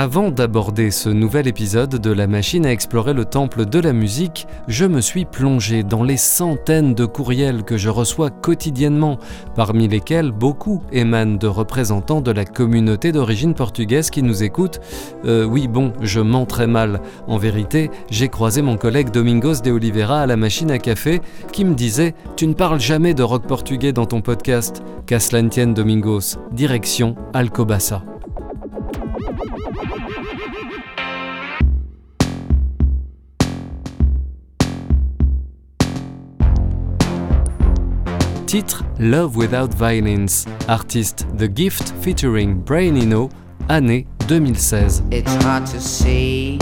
Avant d'aborder ce nouvel épisode de La machine à explorer le temple de la musique, je me suis plongé dans les centaines de courriels que je reçois quotidiennement, parmi lesquels beaucoup émanent de représentants de la communauté d'origine portugaise qui nous écoutent. Euh, oui, bon, je mens très mal. En vérité, j'ai croisé mon collègue Domingos de Oliveira à la machine à café qui me disait Tu ne parles jamais de rock portugais dans ton podcast. Qu'à Domingos. Direction Alcobaça. Titre Love Without Violence, artiste The Gift featuring Brain Eno, année 2016. It's hard to see.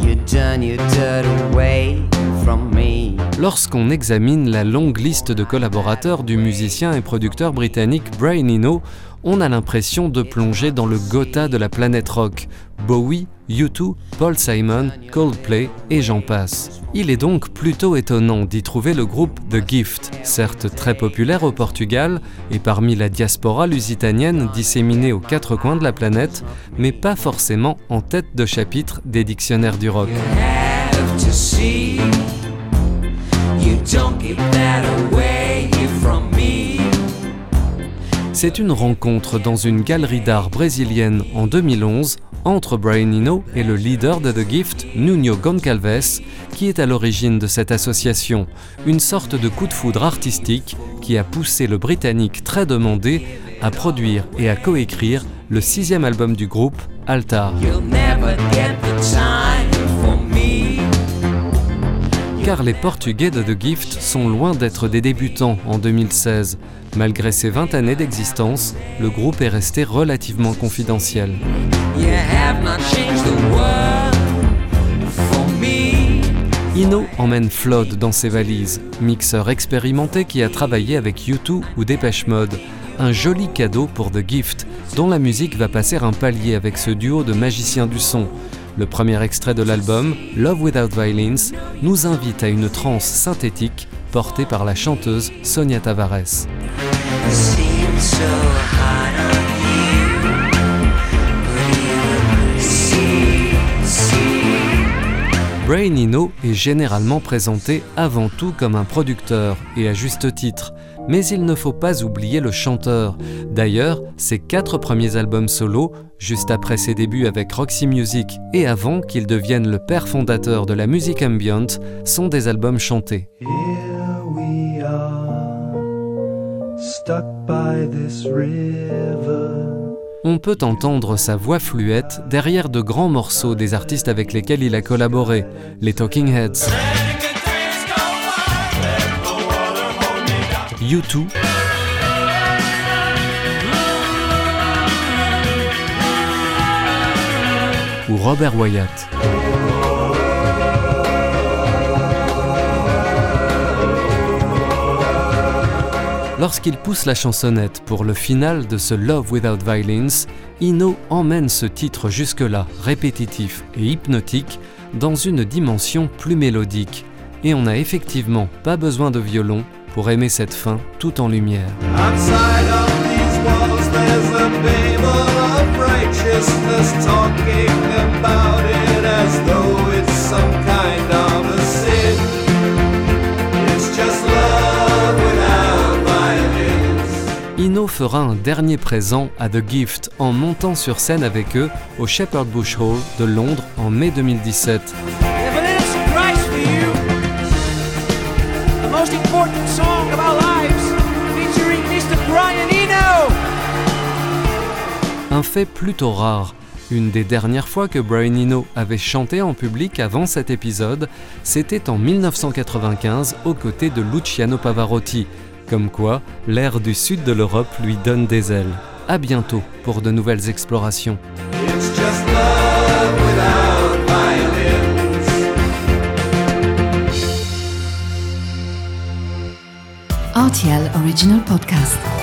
You done your dirt away from me. Lorsqu'on examine la longue liste de collaborateurs du musicien et producteur britannique Brian Eno, on a l'impression de plonger dans le Gotha de la planète rock. Bowie, U2, Paul Simon, Coldplay et j'en passe. Il est donc plutôt étonnant d'y trouver le groupe The Gift, certes très populaire au Portugal et parmi la diaspora lusitanienne disséminée aux quatre coins de la planète, mais pas forcément en tête de chapitre des dictionnaires du rock. C'est une rencontre dans une galerie d'art brésilienne en 2011 entre Brian Eno et le leader de The Gift, Nuno Goncalves, qui est à l'origine de cette association, une sorte de coup de foudre artistique qui a poussé le Britannique très demandé à produire et à coécrire le sixième album du groupe, Altar. Car les Portugais de The Gift sont loin d'être des débutants en 2016. Malgré ses 20 années d'existence, le groupe est resté relativement confidentiel. Ino emmène Flood dans ses valises, mixeur expérimenté qui a travaillé avec U2 ou Dépêche Mode. Un joli cadeau pour The Gift, dont la musique va passer un palier avec ce duo de magiciens du son. Le premier extrait de l'album, Love Without Violence, nous invite à une transe synthétique portée par la chanteuse Sonia Tavares. Brain Eno est généralement présenté avant tout comme un producteur, et à juste titre. Mais il ne faut pas oublier le chanteur. D'ailleurs, ses quatre premiers albums solo, juste après ses débuts avec Roxy Music et avant qu'il devienne le père fondateur de la musique ambient, sont des albums chantés. Here we are, stuck by this river. On peut entendre sa voix fluette derrière de grands morceaux des artistes avec lesquels il a collaboré, les Talking Heads. U2 Robert Wyatt. Lorsqu'il pousse la chansonnette pour le final de ce Love Without Violence, Ino emmène ce titre jusque-là, répétitif et hypnotique, dans une dimension plus mélodique. Et on n'a effectivement pas besoin de violon pour aimer cette fin tout en lumière. Ino fera un dernier présent à The Gift en montant sur scène avec eux au Shepherd Bush Hall de Londres en mai 2017. Un fait plutôt rare. Une des dernières fois que Brian Eno avait chanté en public avant cet épisode, c'était en 1995 aux côtés de Luciano Pavarotti. Comme quoi, l'air du sud de l'Europe lui donne des ailes. À bientôt pour de nouvelles explorations. It's just love without violins. RTL Original Podcast.